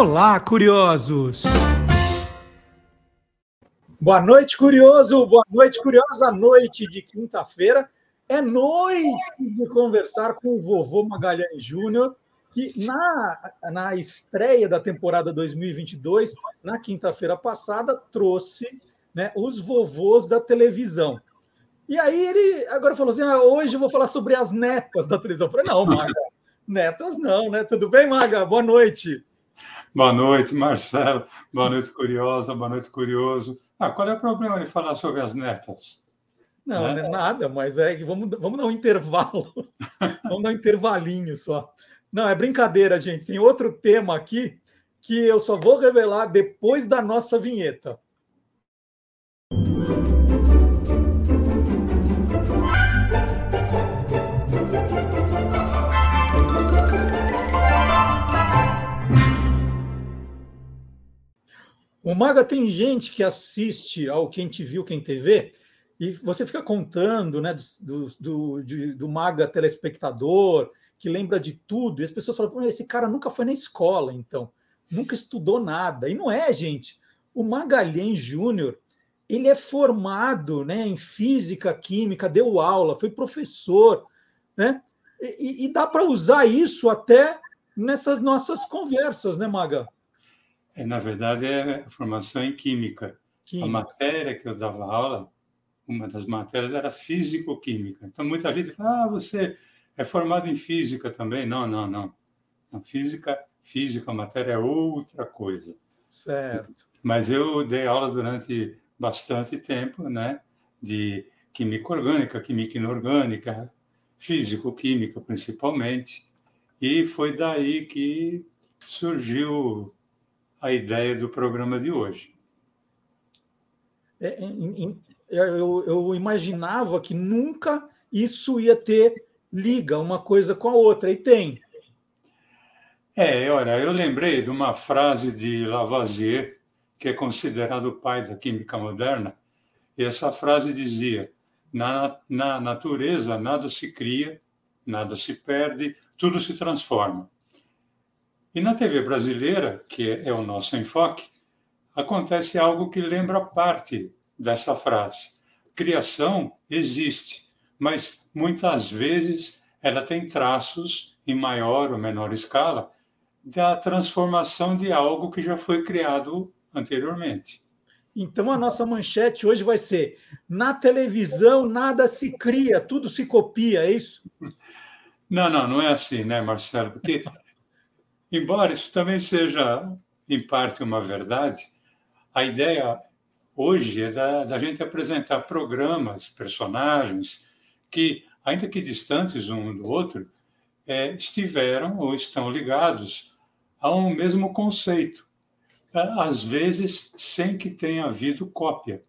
Olá, curiosos! Boa noite, curioso! Boa noite, curiosa! Noite de quinta-feira é noite de conversar com o vovô Magalhães Júnior, que na, na estreia da temporada 2022, na quinta-feira passada, trouxe né, os vovôs da televisão. E aí ele agora falou assim: ah, hoje eu vou falar sobre as netas da televisão. Eu falei, não, Maga, netas não, né? Tudo bem, Maga? Boa noite. Boa noite, Marcelo. Boa noite, curiosa. Boa noite, curioso. Ah, qual é o problema de falar sobre as netas? Não, é? não é nada, mas é que vamos, vamos dar um intervalo. vamos dar um intervalinho só. Não, é brincadeira, gente. Tem outro tema aqui que eu só vou revelar depois da nossa vinheta. O Maga tem gente que assiste ao Quem Te Viu, Quem TV, e você fica contando né, do, do, do, do Maga telespectador, que lembra de tudo, e as pessoas falam: esse cara nunca foi na escola, então, nunca estudou nada. E não é, gente. O Magalhães Júnior, ele é formado né, em física, química, deu aula, foi professor, né? E, e dá para usar isso até nessas nossas conversas, né, Maga? É, na verdade, é formação em química. química. A matéria que eu dava aula, uma das matérias era físico-química. Então, muita gente fala, ah, você é formado em física também. Não, não, não. não física, física, a matéria é outra coisa. Certo. Mas eu dei aula durante bastante tempo, né, de química orgânica, química inorgânica, físico-química principalmente, e foi daí que surgiu a ideia do programa de hoje. É, eu, eu imaginava que nunca isso ia ter liga uma coisa com a outra, e tem. É, olha, eu lembrei de uma frase de Lavoisier, que é considerado o pai da química moderna, e essa frase dizia: na, na natureza nada se cria, nada se perde, tudo se transforma. E na TV brasileira, que é o nosso enfoque, acontece algo que lembra parte dessa frase. Criação existe, mas muitas vezes ela tem traços, em maior ou menor escala, da transformação de algo que já foi criado anteriormente. Então a nossa manchete hoje vai ser: na televisão nada se cria, tudo se copia, é isso? Não, não, não é assim, né, Marcelo? Porque Embora isso também seja, em parte, uma verdade, a ideia hoje é da, da gente apresentar programas, personagens, que, ainda que distantes um do outro, é, estiveram ou estão ligados a um mesmo conceito, às vezes sem que tenha havido cópia.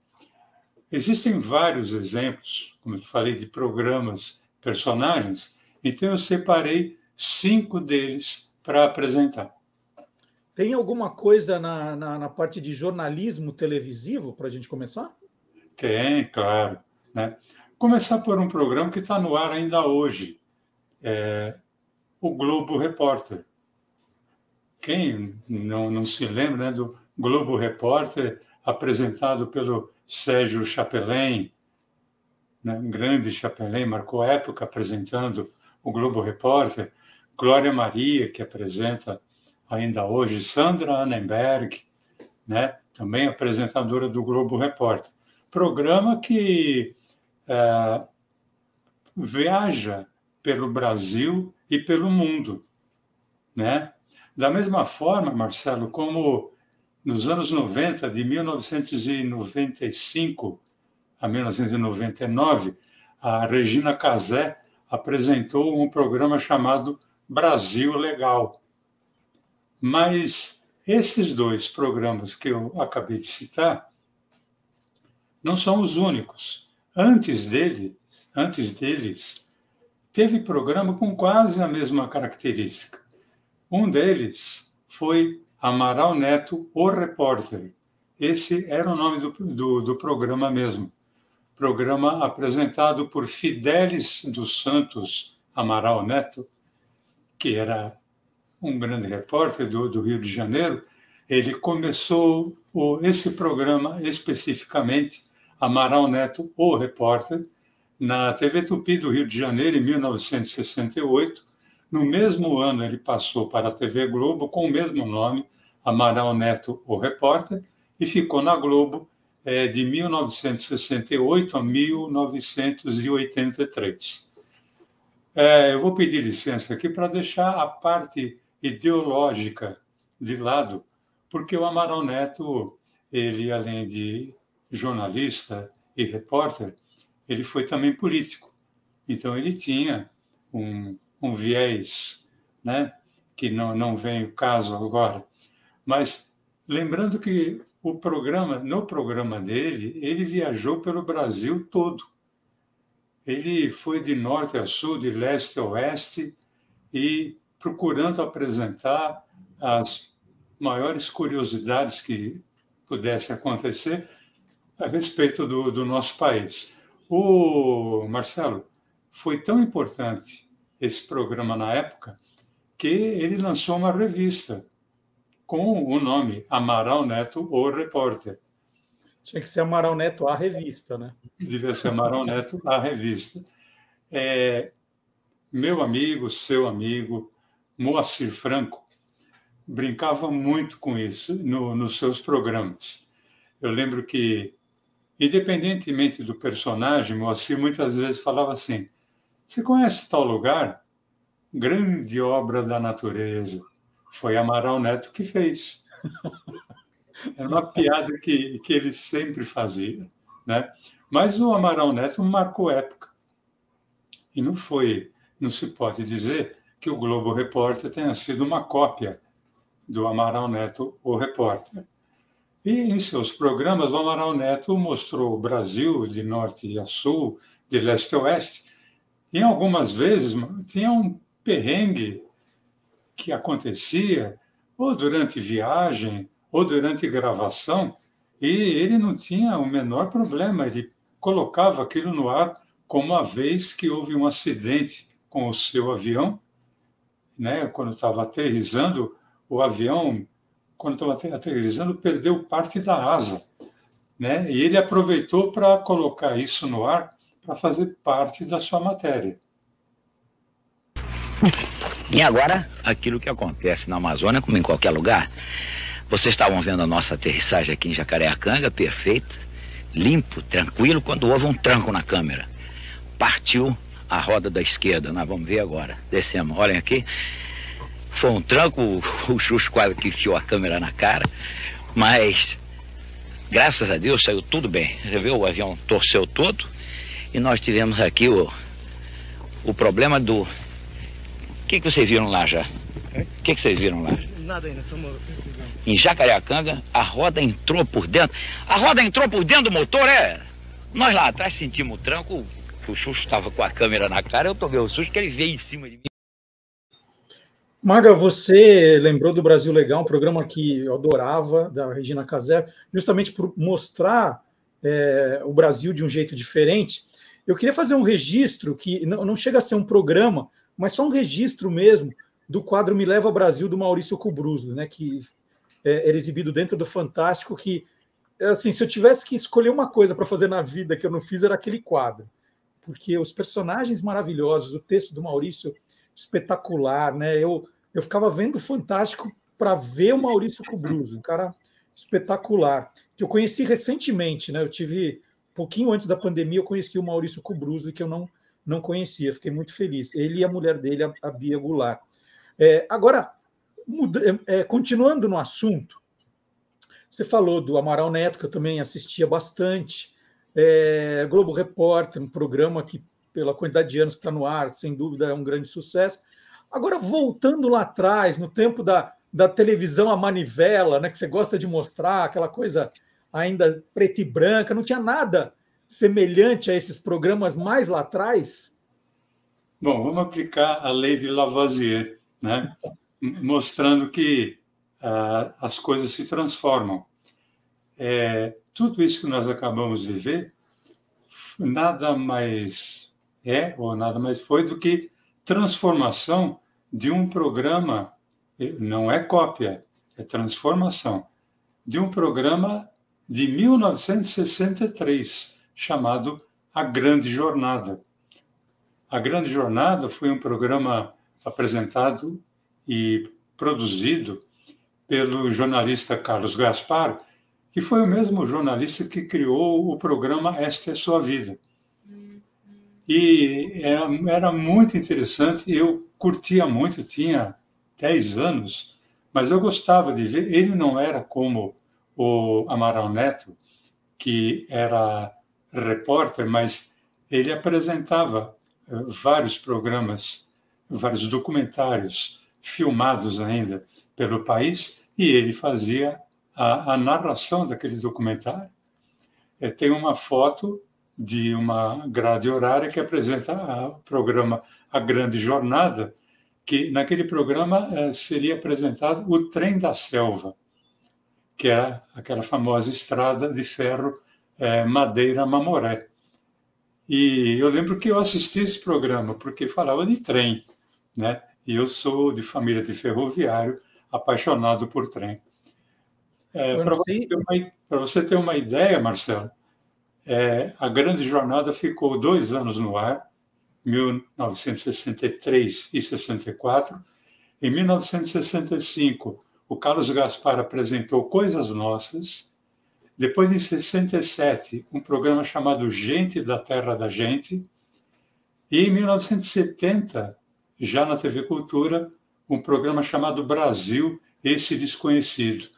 Existem vários exemplos, como eu falei, de programas, personagens, então eu separei cinco deles para apresentar. Tem alguma coisa na, na, na parte de jornalismo televisivo para a gente começar? Tem, claro. Né? Começar por um programa que está no ar ainda hoje, é o Globo Repórter. Quem não, não se lembra né, do Globo Repórter, apresentado pelo Sérgio Chapelain, né, um grande Chapelain, marcou época apresentando o Globo Repórter, Glória Maria, que apresenta ainda hoje, Sandra Annenberg, né, também apresentadora do Globo Repórter. Programa que é, viaja pelo Brasil e pelo mundo. Né? Da mesma forma, Marcelo, como nos anos 90, de 1995 a 1999, a Regina Casé apresentou um programa chamado Brasil Legal. Mas esses dois programas que eu acabei de citar não são os únicos. Antes dele, antes deles, teve programa com quase a mesma característica. Um deles foi Amaral Neto, o repórter. Esse era o nome do, do, do programa mesmo. Programa apresentado por Fidelis dos Santos Amaral Neto, que era um grande repórter do, do Rio de Janeiro, ele começou o, esse programa especificamente, Amaral Neto, o repórter, na TV Tupi do Rio de Janeiro, em 1968. No mesmo ano, ele passou para a TV Globo com o mesmo nome, Amaral Neto, o repórter, e ficou na Globo é, de 1968 a 1983. É, eu vou pedir licença aqui para deixar a parte ideológica de lado, porque o Amaral Neto, ele além de jornalista e repórter, ele foi também político. Então ele tinha um, um viés, né, que não não vem o caso agora, mas lembrando que o programa, no programa dele, ele viajou pelo Brasil todo. Ele foi de norte a sul, de leste a oeste, e procurando apresentar as maiores curiosidades que pudesse acontecer a respeito do, do nosso país. O Marcelo foi tão importante esse programa na época que ele lançou uma revista com o nome Amaral Neto, o repórter. Tinha que ser Amaral Neto, a revista, né? Devia ser Amaral Neto, a revista. É, meu amigo, seu amigo, Moacir Franco, brincava muito com isso no, nos seus programas. Eu lembro que, independentemente do personagem, Moacir muitas vezes falava assim: Você conhece tal lugar? Grande obra da natureza. Foi Amaral Neto que fez. Era uma piada que, que ele sempre fazia. Né? Mas o Amaral Neto marcou época. E não foi, não se pode dizer que o Globo Repórter tenha sido uma cópia do Amaral Neto, o repórter. E em seus programas, o Amaral Neto mostrou o Brasil de norte a sul, de leste a oeste. E algumas vezes tinha um perrengue que acontecia, ou durante viagem, ou durante gravação, e ele não tinha o menor problema, ele colocava aquilo no ar como uma vez que houve um acidente com o seu avião, né, quando estava aterrizando, o avião, quando estava aterrizando, perdeu parte da asa. Né? E ele aproveitou para colocar isso no ar para fazer parte da sua matéria. E agora, aquilo que acontece na Amazônia, como em qualquer lugar, vocês estavam vendo a nossa aterrissagem aqui em Jacareacanga, perfeita, limpo, tranquilo, quando houve um tranco na câmera. Partiu a roda da esquerda, nós vamos ver agora. Descemos, olhem aqui. Foi um tranco, o Xuxo quase que enfiou a câmera na cara, mas graças a Deus saiu tudo bem. Você viu, o avião torceu todo e nós tivemos aqui o, o problema do. O que, que vocês viram lá já? O que, que vocês viram lá? Nada ainda, estamos em Jacareacanga, a roda entrou por dentro. A roda entrou por dentro do motor, é? Nós lá atrás sentimos o tranco, o Xuxo estava com a câmera na cara, eu tomei o susto que ele veio em cima de mim. Maga, você lembrou do Brasil Legal, um programa que eu adorava, da Regina Casé, justamente por mostrar é, o Brasil de um jeito diferente. Eu queria fazer um registro que não, não chega a ser um programa, mas só um registro mesmo do quadro Me Leva ao Brasil do Maurício Cubruzzo, né, que é, era exibido dentro do Fantástico, que, assim, se eu tivesse que escolher uma coisa para fazer na vida que eu não fiz, era aquele quadro. Porque os personagens maravilhosos, o texto do Maurício espetacular, né? Eu, eu ficava vendo o Fantástico para ver o Maurício Cubruzzo, um cara espetacular, que eu conheci recentemente, né? Eu tive, pouquinho antes da pandemia, eu conheci o Maurício Cubruzzo, que eu não, não conhecia, fiquei muito feliz. Ele e a mulher dele, a, a Bia Goulart. É, agora, é, é, continuando no assunto, você falou do Amaral Neto, que eu também assistia bastante, é, Globo Repórter, um programa que, pela quantidade de anos que está no ar, sem dúvida é um grande sucesso. Agora, voltando lá atrás, no tempo da, da televisão a manivela, né, que você gosta de mostrar, aquela coisa ainda preta e branca, não tinha nada semelhante a esses programas mais lá atrás? Bom, vamos aplicar a lei de Lavoisier, né? Mostrando que ah, as coisas se transformam. É, tudo isso que nós acabamos de ver nada mais é ou nada mais foi do que transformação de um programa não é cópia, é transformação, de um programa de 1963 chamado A Grande Jornada. A Grande Jornada foi um programa apresentado e produzido pelo jornalista Carlos Gaspar, que foi o mesmo jornalista que criou o programa Esta é Sua Vida. E era, era muito interessante, eu curtia muito, tinha 10 anos, mas eu gostava de ver. Ele não era como o Amaral Neto, que era repórter, mas ele apresentava eh, vários programas, vários documentários filmados ainda pelo país, e ele fazia a, a narração daquele documentário. É, tem uma foto de uma grade horária que apresenta o programa A Grande Jornada, que naquele programa eh, seria apresentado o Trem da Selva, que é aquela famosa estrada de ferro eh, Madeira-Mamoré. E eu lembro que eu assisti esse programa porque falava de trem, né? E eu sou de família de ferroviário, apaixonado por trem. É, Para você, você, ter uma ideia, Marcelo, é, a Grande Jornada ficou dois anos no ar, 1963 e 64. Em 1965, o Carlos Gaspar apresentou Coisas Nossas. Depois, em 67, um programa chamado Gente da Terra da Gente. E em 1970, já na TV Cultura, um programa chamado Brasil, esse desconhecido.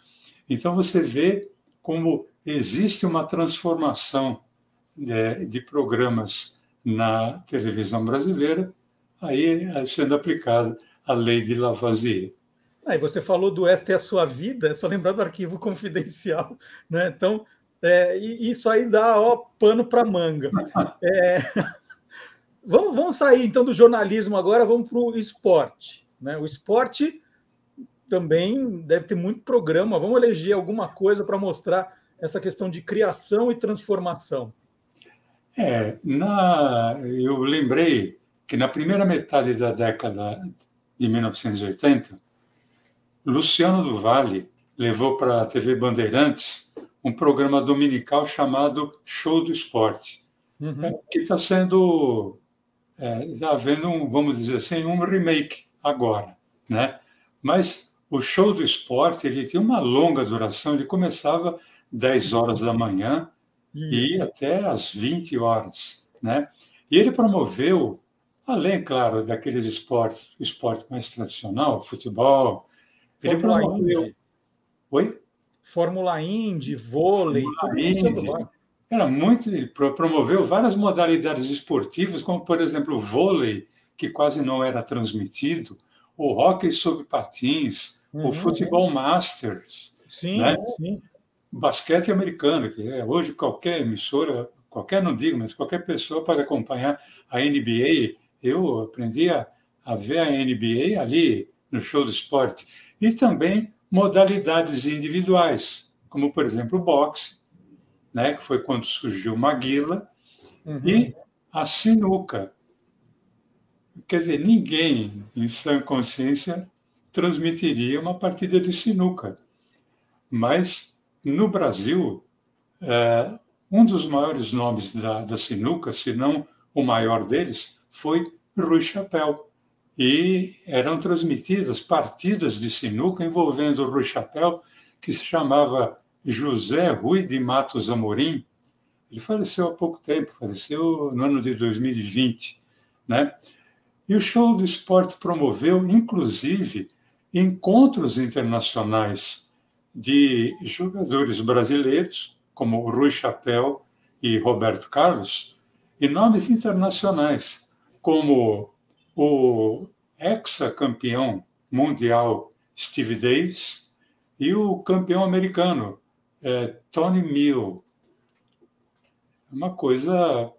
Então você vê como existe uma transformação de, né, de programas na televisão brasileira, aí sendo aplicada a lei de Lavoisier. Aí você falou do Esta é a Sua Vida, é só lembrar do arquivo confidencial. Né? Então, é, isso aí dá ó, pano para manga. É, vamos, vamos sair então do jornalismo agora, vamos para o esporte. Né? O esporte também deve ter muito programa. Vamos eleger alguma coisa para mostrar essa questão de criação e transformação. É, na, eu lembrei que na primeira metade da década de 1980, Luciano do Vale levou para a TV Bandeirantes um programa dominical chamado Show do Esporte, uhum. que está sendo, está é, havendo, um, vamos dizer assim, um remake agora, né? Mas o Show do Esporte ele tem uma longa duração, ele começava 10 horas da manhã e até às 20 horas, né? E ele promoveu, além, claro, daqueles esportes, esporte mais tradicional, futebol, ele promoveu... Indy. Oi? Fórmula Indy, vôlei, Fórmula Indy. Era muito, ele promoveu várias modalidades esportivas, como, por exemplo, o vôlei, que quase não era transmitido, o hockey sobre patins, uhum. o futebol masters. Sim, né? sim basquete americano, que é, hoje qualquer emissora, qualquer não digo, mas qualquer pessoa pode acompanhar a NBA. Eu aprendi a, a ver a NBA ali no show do esporte. E também modalidades individuais, como, por exemplo, o boxe, né, que foi quando surgiu Maguila, uhum. e a sinuca. Quer dizer, ninguém em sã consciência transmitiria uma partida de sinuca. Mas no Brasil, é, um dos maiores nomes da, da sinuca, se não o maior deles, foi Rui Chapéu. E eram transmitidas partidas de sinuca envolvendo Rui Chapéu, que se chamava José Rui de Matos Amorim. Ele faleceu há pouco tempo, faleceu no ano de 2020. Né? E o show do esporte promoveu, inclusive, encontros internacionais de jogadores brasileiros, como Rui Chapéu e Roberto Carlos, e nomes internacionais, como o ex-campeão mundial Steve Davis e o campeão americano é, Tony Mill. Uma coisa.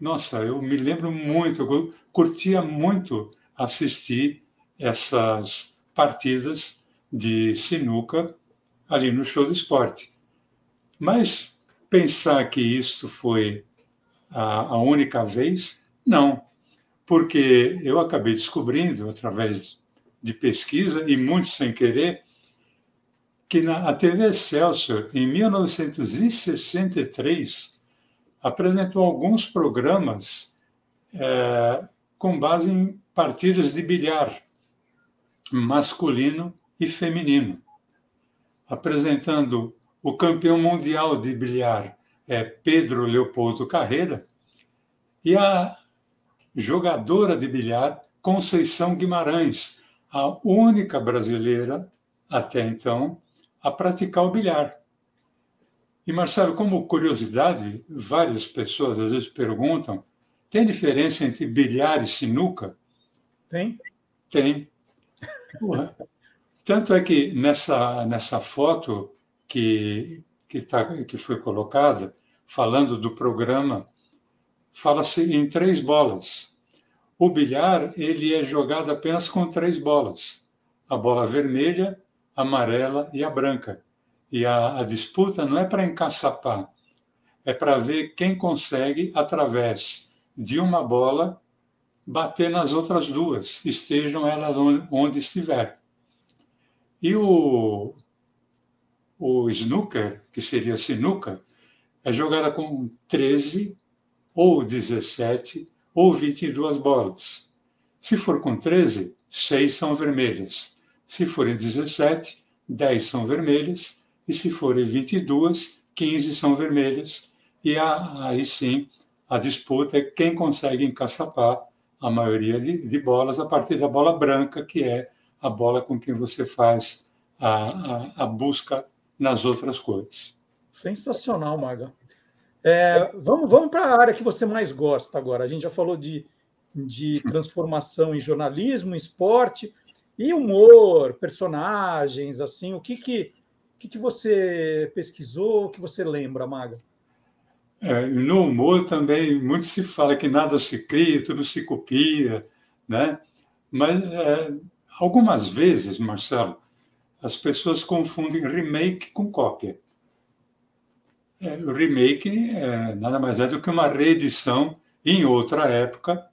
Nossa, eu me lembro muito, eu curtia muito assistir essas partidas de sinuca ali no show do esporte. Mas pensar que isto foi a, a única vez, não, porque eu acabei descobrindo, através de pesquisa, e muito sem querer, que na, a TV Excelsior, em 1963, apresentou alguns programas é, com base em partidas de bilhar masculino e feminino, apresentando o campeão mundial de bilhar é Pedro Leopoldo Carreira e a jogadora de bilhar Conceição Guimarães, a única brasileira até então a praticar o bilhar. E Marcelo, como curiosidade, várias pessoas às vezes perguntam: tem diferença entre bilhar e sinuca? Tem. Tem. Tanto é que nessa, nessa foto que, que, tá, que foi colocada, falando do programa, fala-se em três bolas. O bilhar ele é jogado apenas com três bolas: a bola vermelha, amarela e a branca. E a, a disputa não é para encaçapar, é para ver quem consegue, através de uma bola, bater nas outras duas, estejam elas onde, estiver. E o, o snooker, que seria sinuca, é jogada com 13 ou 17 ou 22 bolas. Se for com 13, 6 são vermelhas. Se forem 17, 10 são vermelhas. E se forem 22, 15 são vermelhas. E aí sim, a disputa é quem consegue encaçapar a maioria de, de bolas a partir da bola branca, que é a bola com que você faz a, a, a busca nas outras cores. Sensacional, Maga. É, vamos vamos para a área que você mais gosta agora. A gente já falou de, de transformação em jornalismo, esporte e humor, personagens, assim. O que que, que, que você pesquisou, o que você lembra, Maga? É, no humor também muito se fala que nada se cria, tudo se copia, né? Mas é, algumas vezes, Marcelo, as pessoas confundem remake com cópia. É, o remake é, nada mais é do que uma reedição em outra época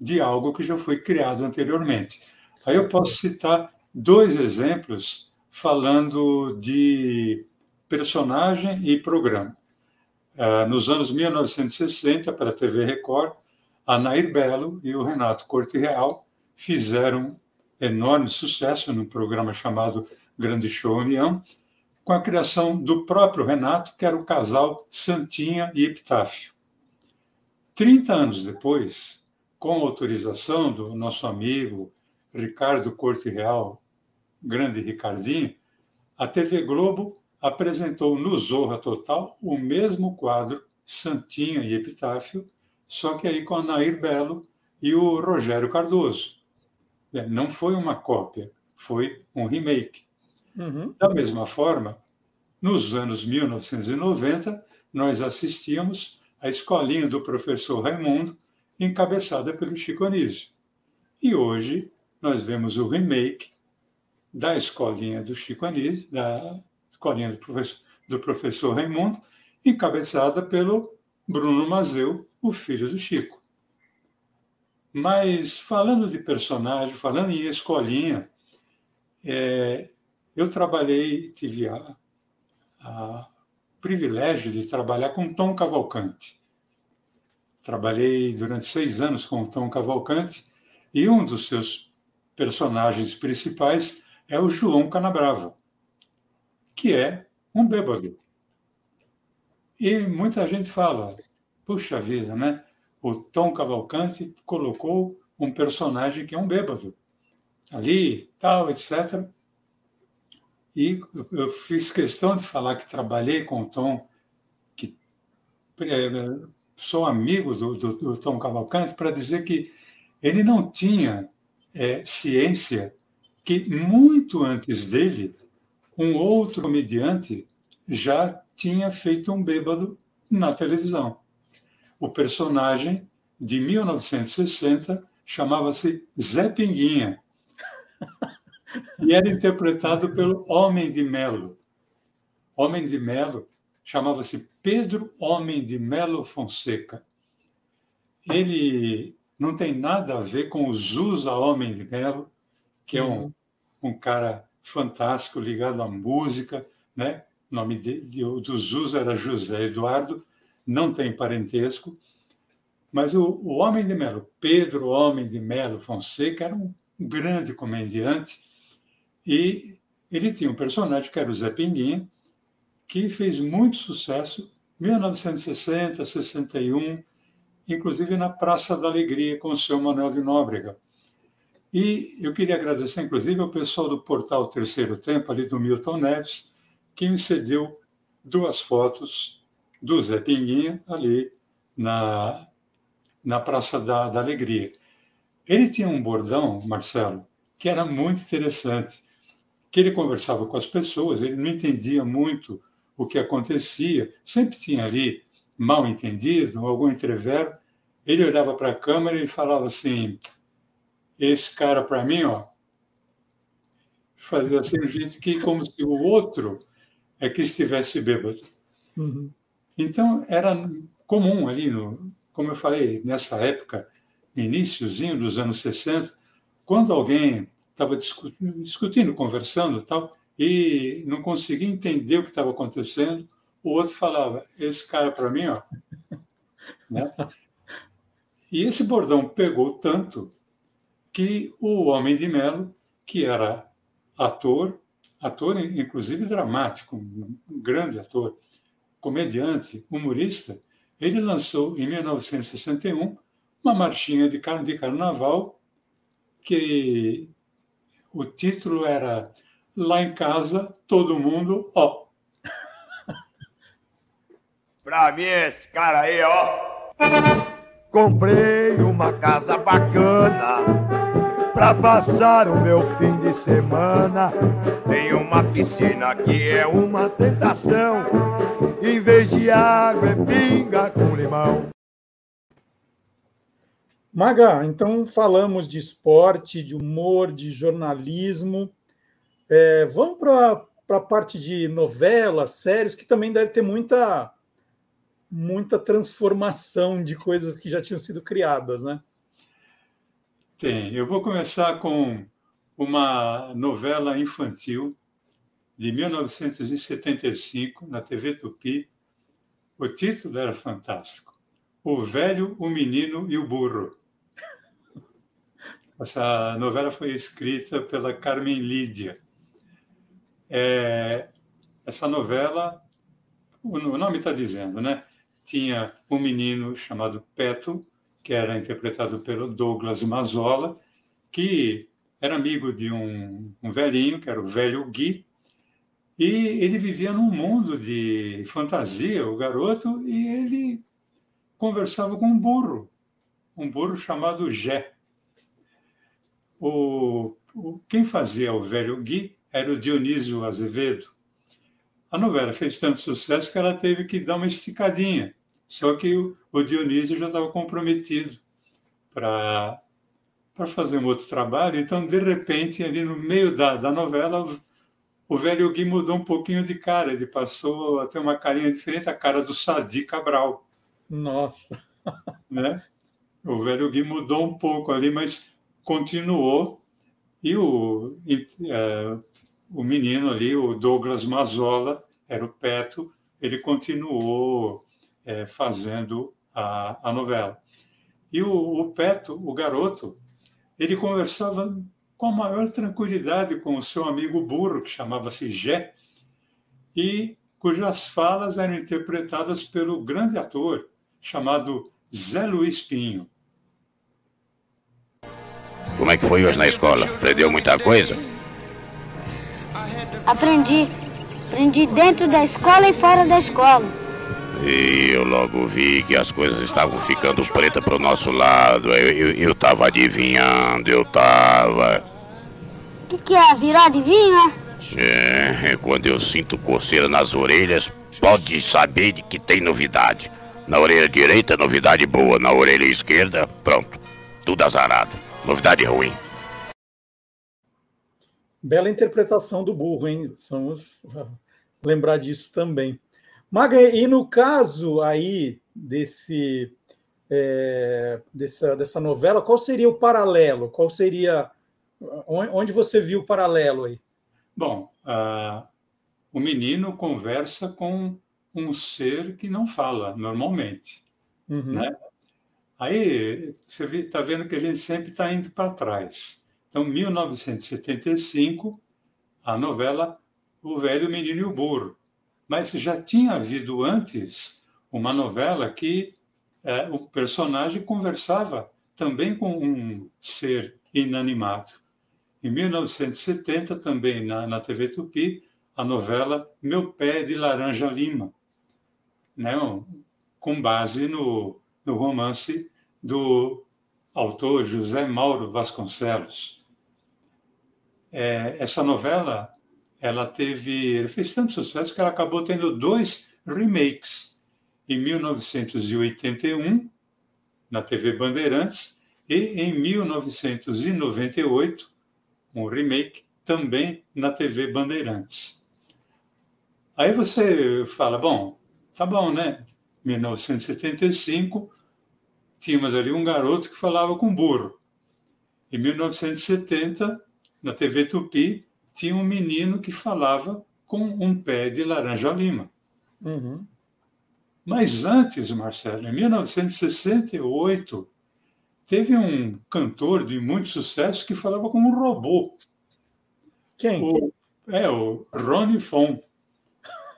de algo que já foi criado anteriormente. Aí eu posso citar dois exemplos falando de personagem e programa. É, nos anos 1960, para a TV Record, a Nair Belo e o Renato Corte Real fizeram enorme sucesso num programa chamado Grande Show União, com a criação do próprio Renato, que era o casal Santinha e Epitáfio. Trinta anos depois, com autorização do nosso amigo Ricardo Corte Real, grande Ricardinho, a TV Globo apresentou no Zorra Total o mesmo quadro Santinha e Epitáfio, só que aí com a Nair Belo e o Rogério Cardoso. É, não foi uma cópia, foi um remake. Uhum. Da mesma forma, nos anos 1990, nós assistíamos à escolinha do professor Raimundo, encabeçada pelo Chico Anísio. E hoje nós vemos o remake da escolinha do Chico Anísio, da escolinha do professor, do professor Raimundo, encabeçada pelo Bruno Mazeu, o filho do Chico. Mas falando de personagem, falando em escolinha, é, eu trabalhei, tive a, a privilégio de trabalhar com Tom Cavalcante. Trabalhei durante seis anos com Tom Cavalcante e um dos seus personagens principais é o João Canabrava, que é um bêbado. E muita gente fala, puxa vida, né? O Tom Cavalcante colocou um personagem que é um bêbado ali, tal, etc. E eu fiz questão de falar que trabalhei com o Tom, que é, sou amigo do, do, do Tom Cavalcante, para dizer que ele não tinha é, ciência que muito antes dele, um outro comediante já tinha feito um bêbado na televisão. O personagem de 1960 chamava-se Zé Pinguinha e era interpretado pelo Homem de Melo. Homem de Melo chamava-se Pedro Homem de Melo Fonseca. Ele não tem nada a ver com o Zusa Homem de Melo, que é um, um cara fantástico, ligado à música, né? O nome de, de, do Zusa era José Eduardo, não tem parentesco, mas o, o Homem de Melo, Pedro Homem de Melo Fonseca, era um grande comediante. E ele tinha um personagem que era o Zé Pinguinha, que fez muito sucesso 1960, 61, inclusive na Praça da Alegria com o seu Manuel de Nóbrega. E eu queria agradecer, inclusive, ao pessoal do portal Terceiro Tempo, ali do Milton Neves, que me cedeu duas fotos do Zé Pinguinha ali na, na Praça da, da Alegria. Ele tinha um bordão, Marcelo, que era muito interessante, que ele conversava com as pessoas, ele não entendia muito o que acontecia, sempre tinha ali mal entendido, algum entrevero, ele olhava para a câmera e falava assim: esse cara para mim, ó, fazia assim um jeito que como se o outro é que estivesse bêbado. Uhum. Então era comum ali no, como eu falei, nessa época, iníciozinho dos anos 60, quando alguém estava discutindo, discutindo, conversando, tal, e não conseguia entender o que estava acontecendo, o outro falava: Esse cara para mim, ó. né? E esse bordão pegou tanto que o Homem de Melo, que era ator, ator inclusive dramático, um grande ator, comediante, humorista, ele lançou em 1961 uma marchinha de, car de carnaval que o título era lá em casa, todo mundo, ó. pra mim, esse cara aí, ó. Comprei uma casa bacana pra passar o meu fim de semana. Tem uma piscina que é uma tentação. Em vez de água, é pinga com limão. Maga, então falamos de esporte, de humor, de jornalismo. É, vamos para a parte de novelas, séries, que também deve ter muita, muita transformação de coisas que já tinham sido criadas, né? Tem. Eu vou começar com uma novela infantil de 1975 na TV Tupi. O título era fantástico: O Velho, o Menino e o Burro. Essa novela foi escrita pela Carmen Lídia é, essa novela, o nome está dizendo, né? Tinha um menino chamado Peto, que era interpretado pelo Douglas Mazola, que era amigo de um, um velhinho, que era o velho Gui, e ele vivia num mundo de fantasia, o garoto, e ele conversava com um burro, um burro chamado Jé. O, o, quem fazia o velho Gui era o Dionísio Azevedo. A novela fez tanto sucesso que ela teve que dar uma esticadinha. Só que o, o Dionísio já estava comprometido para fazer um outro trabalho. Então, de repente, ali no meio da, da novela, o, o velho Gui mudou um pouquinho de cara. Ele passou a ter uma carinha diferente, a cara do Sadi Cabral. Nossa! Né? O velho Gui mudou um pouco ali, mas continuou e o, e, é, o menino ali, o Douglas Mazola, era o Peto, ele continuou é, fazendo a, a novela. E o, o Peto, o garoto, ele conversava com a maior tranquilidade com o seu amigo burro, que chamava-se Gé, e cujas falas eram interpretadas pelo grande ator chamado Zé Luiz Pinho. Como é que foi hoje na escola? Aprendeu muita coisa? Aprendi. Aprendi dentro da escola e fora da escola. E eu logo vi que as coisas estavam ficando pretas pro nosso lado. Eu, eu, eu tava adivinhando, eu tava. O que, que é? Virar adivinha? É, quando eu sinto coceira nas orelhas, pode saber de que tem novidade. Na orelha direita, novidade boa. Na orelha esquerda, pronto. Tudo azarado. Novidade ruim. Bela interpretação do burro, hein? Vamos lembrar disso também. Maga, e no caso aí desse, é, dessa, dessa novela, qual seria o paralelo? Qual seria Onde você viu o paralelo aí? Bom, uh, o menino conversa com um ser que não fala normalmente. Uhum. Né? Aí você está vendo que a gente sempre está indo para trás. Então, 1975, a novela O Velho Menino e o Burro. Mas já tinha havido antes uma novela que é, o personagem conversava também com um ser inanimado. Em 1970, também na, na TV Tupi, a novela Meu Pé de Laranja Lima, né, com base no, no romance do autor José Mauro Vasconcelos. É, essa novela ela teve, ela fez tanto sucesso que ela acabou tendo dois remakes em 1981 na TV Bandeirantes e em 1998 um remake também na TV Bandeirantes. Aí você fala, bom, tá bom, né? 1975 tínhamos ali um garoto que falava com burro. Em 1970, na TV Tupi, tinha um menino que falava com um pé de laranja-lima. Uhum. Mas antes, Marcelo, em 1968, teve um cantor de muito sucesso que falava com um robô. Quem? O, é, o Ronnie Fon.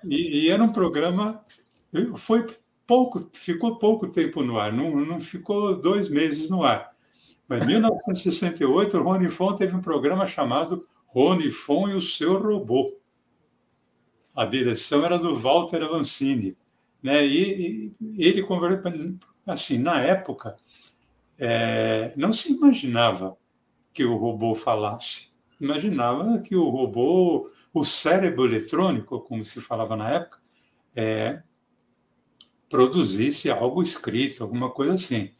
E, e, era um programa. Foi pouco, ficou pouco tempo no ar, não, não ficou dois meses no ar. Mas em 1968, o Rony Fon teve um programa chamado Rony Fon e o seu robô. A direção era do Walter Avancini. Né? E, e ele conversou, assim, na época, é, não se imaginava que o robô falasse. Imaginava que o robô, o cérebro eletrônico, como se falava na época, é, produzisse algo escrito, alguma coisa assim,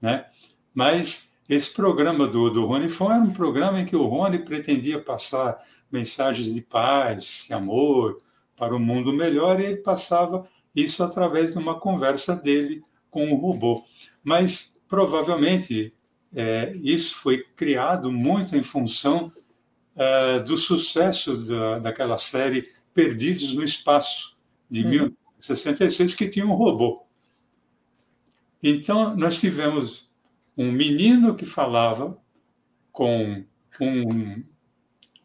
né? Mas esse programa do, do Rony foi um programa em que o Rony pretendia passar mensagens de paz, de amor para o um mundo melhor e ele passava isso através de uma conversa dele com o robô. Mas provavelmente é, isso foi criado muito em função é, do sucesso da, daquela série Perdidos no Espaço, de uhum. 66, que tinha um robô. Então, nós tivemos um menino que falava com um,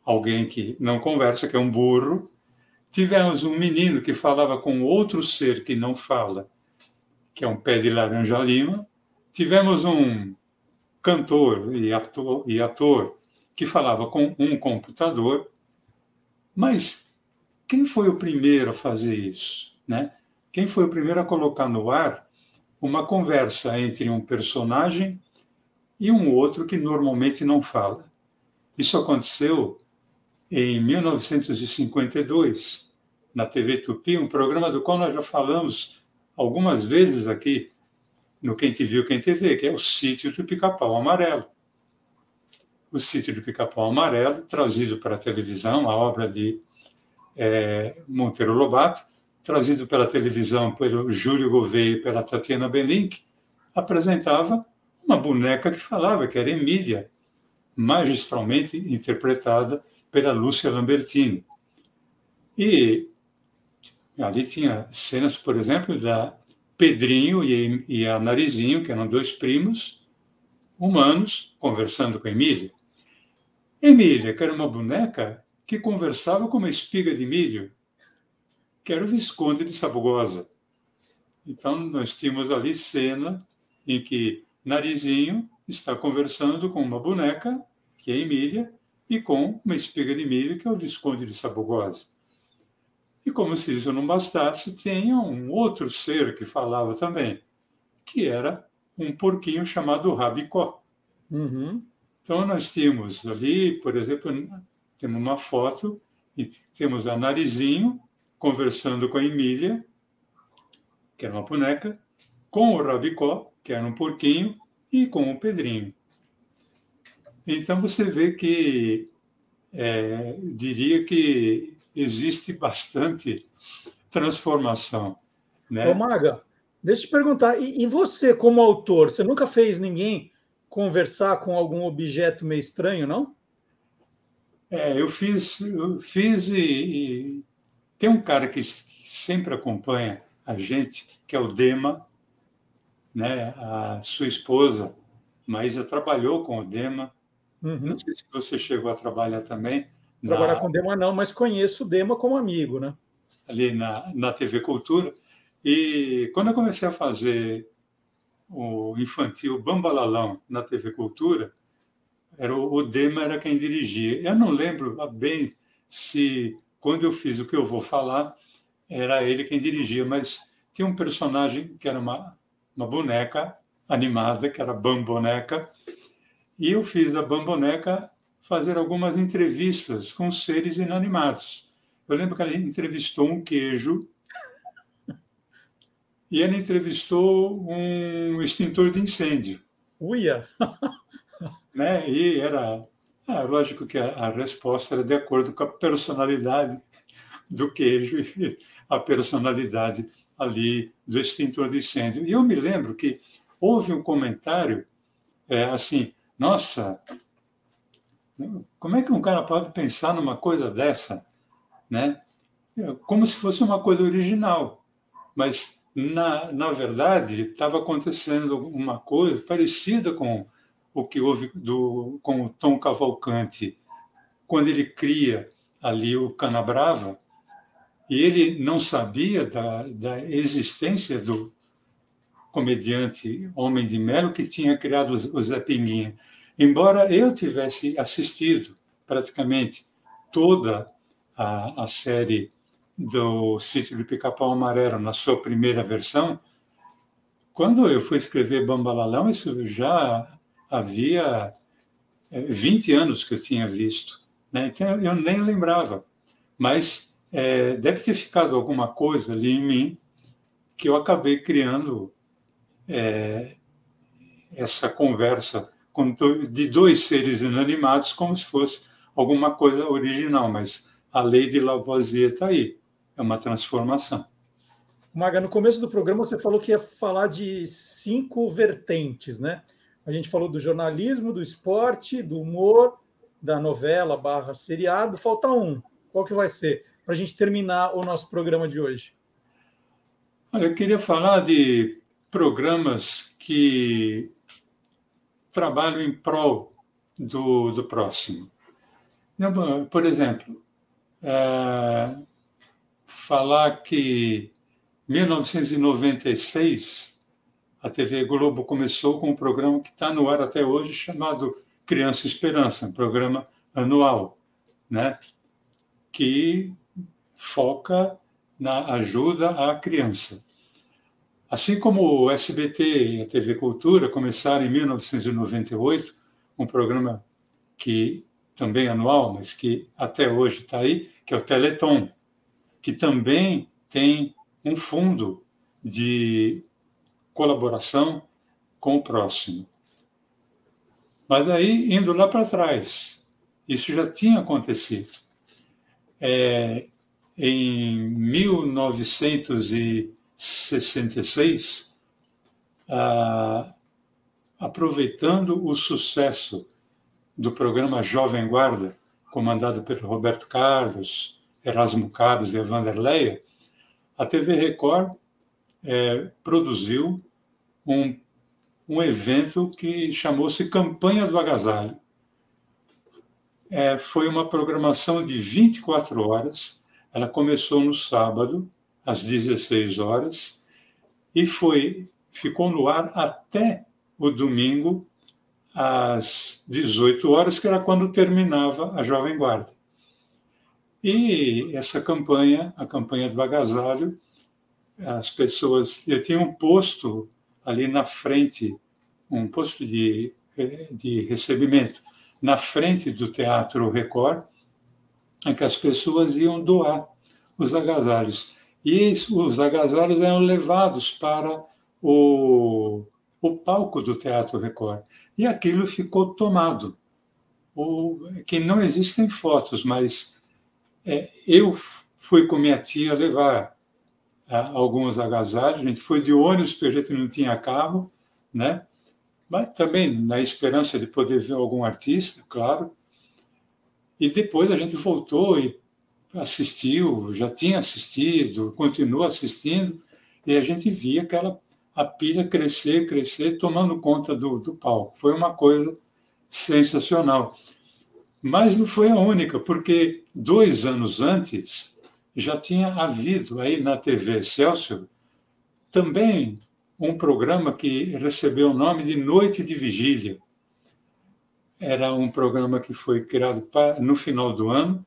alguém que não conversa, que é um burro. Tivemos um menino que falava com outro ser que não fala, que é um pé de laranja-lima. Tivemos um cantor e ator, e ator que falava com um computador. Mas quem foi o primeiro a fazer isso? Né? Quem foi o primeiro a colocar no ar uma conversa entre um personagem e um outro que normalmente não fala? Isso aconteceu em 1952, na TV Tupi, um programa do qual nós já falamos algumas vezes aqui no Quem Te Viu, Quem Te Vê, que é o Sítio do Pica-Pau Amarelo. O Sítio do Pica-Pau Amarelo, trazido para a televisão, a obra de é, Monteiro Lobato, trazido pela televisão pelo Júlio Gouveia e pela Tatiana Belink, apresentava uma boneca que falava, que era Emília, magistralmente interpretada pela Lúcia Lambertini. E ali tinha cenas, por exemplo, da Pedrinho e a Narizinho, que eram dois primos humanos, conversando com Emília. Emília, que era uma boneca que conversava com uma espiga de milho, que era o Visconde de Sabugosa. Então, nós tínhamos ali cena em que Narizinho está conversando com uma boneca, que é Emília, e com uma espiga de milho, que é o Visconde de Sabugosa. E como se isso não bastasse, tinha um outro ser que falava também, que era um porquinho chamado Rabicó. Uhum. Então, nós tínhamos ali, por exemplo, temos uma foto e temos a Narizinho conversando com a Emília, que era uma boneca, com o Rabicó, que era um porquinho, e com o Pedrinho. Então você vê que é, diria que existe bastante transformação. Né? Ô Maga, deixa eu te perguntar, e, e você como autor, você nunca fez ninguém conversar com algum objeto meio estranho, não? É, eu fiz, eu fiz e, e, tem um cara que sempre acompanha a gente, que é o Dema, né? A sua esposa, Maísa, trabalhou com o Dema. Uhum. Não sei se você chegou a trabalhar também. Trabalhar na... com o Dema não, mas conheço o Dema como amigo, né? Ali na, na TV Cultura. E quando eu comecei a fazer o infantil Bambalalão na TV Cultura, era o, o Dema era quem dirigia. Eu não lembro bem se quando eu fiz o que eu vou falar era ele quem dirigia, mas tinha um personagem que era uma, uma boneca animada, que era Bamboneca, e eu fiz a Bamboneca fazer algumas entrevistas com seres inanimados. Eu lembro que ela entrevistou um queijo e ela entrevistou um extintor de incêndio. Uia! né? E era. Ah, lógico que a, a, resposta era de acordo com a personalidade do queijo e a personalidade ali do extintor de incêndio. E eu me lembro que houve um comentário é, assim: nossa, como é que um cara pode pensar numa coisa dessa? Né? Como se fosse uma coisa original. Mas na, na verdade, estava acontecendo uma coisa parecida com o que houve do, com o Tom Cavalcante, quando ele cria ali o Canabrava, e ele não sabia da, da existência do comediante Homem de Melo que tinha criado o Zé Pinguinha. Embora eu tivesse assistido praticamente toda a, a série do Sítio do Pica-Pau Amarelo na sua primeira versão, quando eu fui escrever Bambalalão, isso já havia 20 é, anos que eu tinha visto. Né? Então eu nem lembrava. Mas é, deve ter ficado alguma coisa ali em mim que eu acabei criando é, essa conversa de dois seres inanimados como se fosse alguma coisa original, mas a lei de Lavoisier está aí é uma transformação. Maga, no começo do programa você falou que ia falar de cinco vertentes, né? A gente falou do jornalismo, do esporte, do humor, da novela barra seriado. Falta um. Qual que vai ser? Para a gente terminar o nosso programa de hoje. Olha, eu queria falar de programas que trabalham em prol do, do próximo. Por exemplo, é, falar que 1996 a TV Globo começou com um programa que está no ar até hoje chamado Criança Esperança, um programa anual, né? que foca na ajuda à criança. Assim como o SBT e a TV Cultura começaram em 1998, um programa que também anual, mas que até hoje está aí, que é o Teleton, que também tem um fundo de colaboração com o próximo. Mas aí, indo lá para trás, isso já tinha acontecido. É, em 1966, ah, aproveitando o sucesso do programa Jovem Guarda, comandado pelo Roberto Carlos, Erasmo Carlos e Vanderleia, a TV Record é, produziu um, um evento que chamou-se Campanha do Agasalho. É, foi uma programação de 24 horas. Ela começou no sábado, às 16 horas, e foi ficou no ar até o domingo, às 18 horas, que era quando terminava a Jovem Guarda. E essa campanha, a campanha do agasalho, as pessoas. Eu tinha um posto ali na frente, um posto de, de recebimento, na frente do Teatro Record, em que as pessoas iam doar os agasalhos. E os agasalhos eram levados para o, o palco do Teatro Record. E aquilo ficou tomado. O, que não existem fotos, mas é, eu fui com minha tia levar alguns agasalhos, a gente foi de ônibus, porque a gente não tinha carro, né? mas também na esperança de poder ver algum artista, claro. E depois a gente voltou e assistiu, já tinha assistido, continua assistindo, e a gente via aquela a pilha crescer, crescer, tomando conta do, do palco. Foi uma coisa sensacional. Mas não foi a única, porque dois anos antes já tinha havido aí na TV Celso também um programa que recebeu o nome de Noite de Vigília. Era um programa que foi criado no final do ano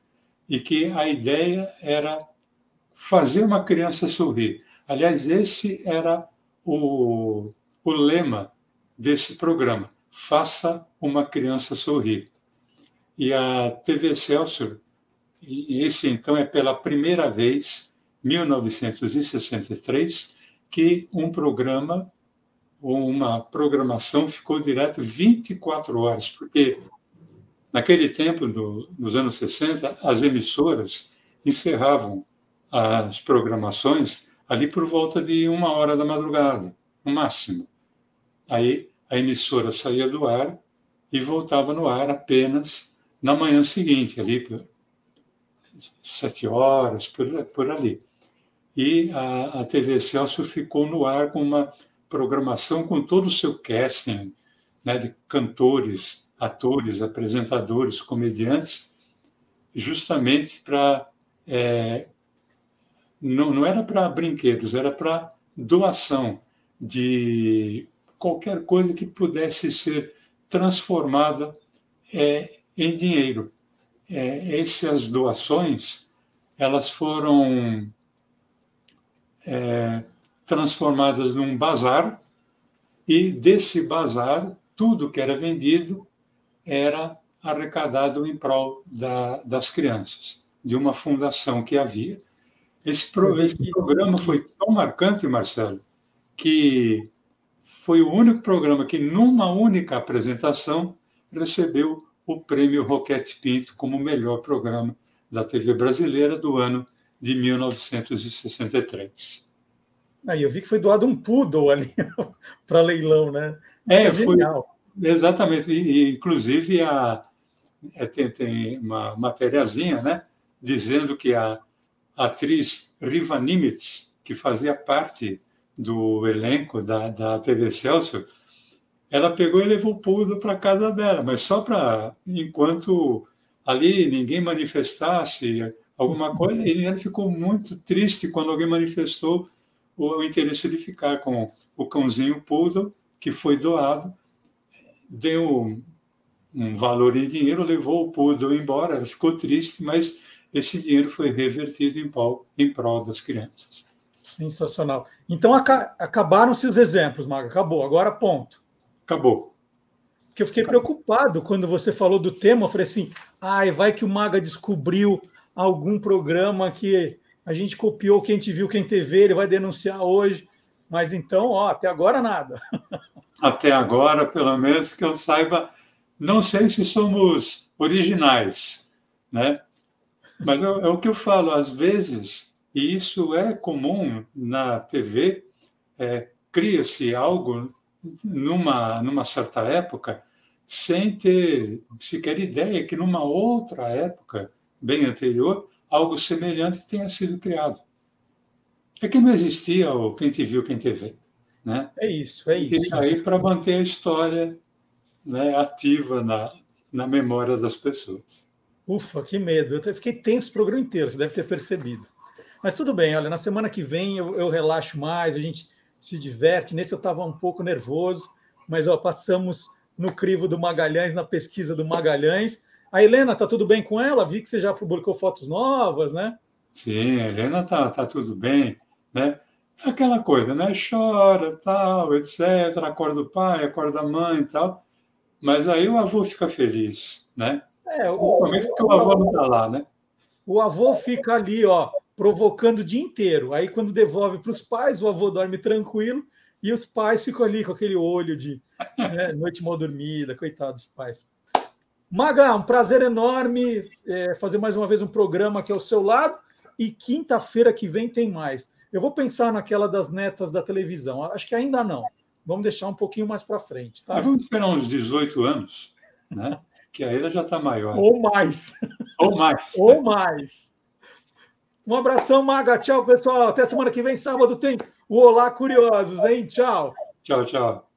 e que a ideia era fazer uma criança sorrir. Aliás, esse era o, o lema desse programa: Faça uma criança sorrir. E a TV Excelsior, esse então é pela primeira vez, 1963, que um programa ou uma programação ficou direto 24 horas, porque naquele tempo, do, nos anos 60, as emissoras encerravam as programações ali por volta de uma hora da madrugada, no máximo. Aí a emissora saía do ar e voltava no ar apenas na manhã seguinte, ali sete horas, por, por ali. E a, a TV Celso ficou no ar com uma programação com todo o seu casting, né, de cantores, atores, apresentadores, comediantes, justamente para. É, não, não era para brinquedos, era para doação de qualquer coisa que pudesse ser transformada é, em dinheiro. É, essas doações elas foram é, transformadas num bazar e desse bazar tudo que era vendido era arrecadado em prol da, das crianças de uma fundação que havia. Esse, pro, esse programa foi tão marcante, Marcelo, que foi o único programa que, numa única apresentação, recebeu o prêmio Roquete Pinto como o melhor programa da TV brasileira do ano de 1963. Aí eu vi que foi doado um poodle ali para leilão, né? É, é foi exatamente. E, inclusive a, é, tem, tem uma matériazinha, né, dizendo que a atriz Riva Nimitz, que fazia parte do elenco da, da TV Celso, ela pegou e levou o poodle para casa dela, mas só para enquanto ali ninguém manifestasse alguma coisa, e ele ficou muito triste quando alguém manifestou o interesse de ficar com o cãozinho poodle, que foi doado, deu um valor em dinheiro, levou o poodle embora, ela ficou triste, mas esse dinheiro foi revertido em prol, em prol das crianças. Sensacional. Então acabaram-se os exemplos, Maga. Acabou. Agora ponto. Acabou. Porque eu fiquei Acabou. preocupado quando você falou do tema. Eu falei assim: ai, vai que o Maga descobriu algum programa que a gente copiou quem te viu, quem TV, ele vai denunciar hoje. Mas então, ó, até agora nada. Até agora, pelo menos que eu saiba, não sei se somos originais, né? Mas é, é o que eu falo, às vezes, e isso é comum na TV, é, cria-se algo numa, numa certa época sem ter sequer ideia que numa outra época, bem anterior, algo semelhante tenha sido criado. É que não existia o quem te viu, quem te vê. Né? É isso, é isso. E aí para manter a história né, ativa na, na memória das pessoas. Ufa, que medo. Eu fiquei tenso o programa inteiro, você deve ter percebido. Mas tudo bem, olha, na semana que vem eu, eu relaxo mais, a gente se diverte. Nesse eu estava um pouco nervoso, mas ó, passamos no crivo do Magalhães, na pesquisa do Magalhães. A Helena, tá tudo bem com ela? Vi que você já publicou fotos novas, né? Sim, a Helena tá, tá tudo bem, né? Aquela coisa, né? Chora, tal, etc. Acorda o pai, acorda a mãe e tal. Mas aí o avô fica feliz, né? É, o, Principalmente porque o avô não está lá, né? O avô fica ali, ó, provocando o dia inteiro. Aí, quando devolve para os pais, o avô dorme tranquilo e os pais ficam ali com aquele olho de né, noite mal dormida, coitados dos pais. Maga, um prazer enorme é, fazer mais uma vez um programa aqui ao seu lado. E quinta-feira que vem tem mais. Eu vou pensar naquela das netas da televisão. Acho que ainda não. Vamos deixar um pouquinho mais para frente. Tá? Mas vamos esperar uns 18 anos, né? que a ela já está maior. Ou mais. Ou mais. Ou mais. Um abração, Maga. Tchau, pessoal. Até semana que vem, sábado, tem o Olá Curiosos, hein? Tchau. Tchau, tchau.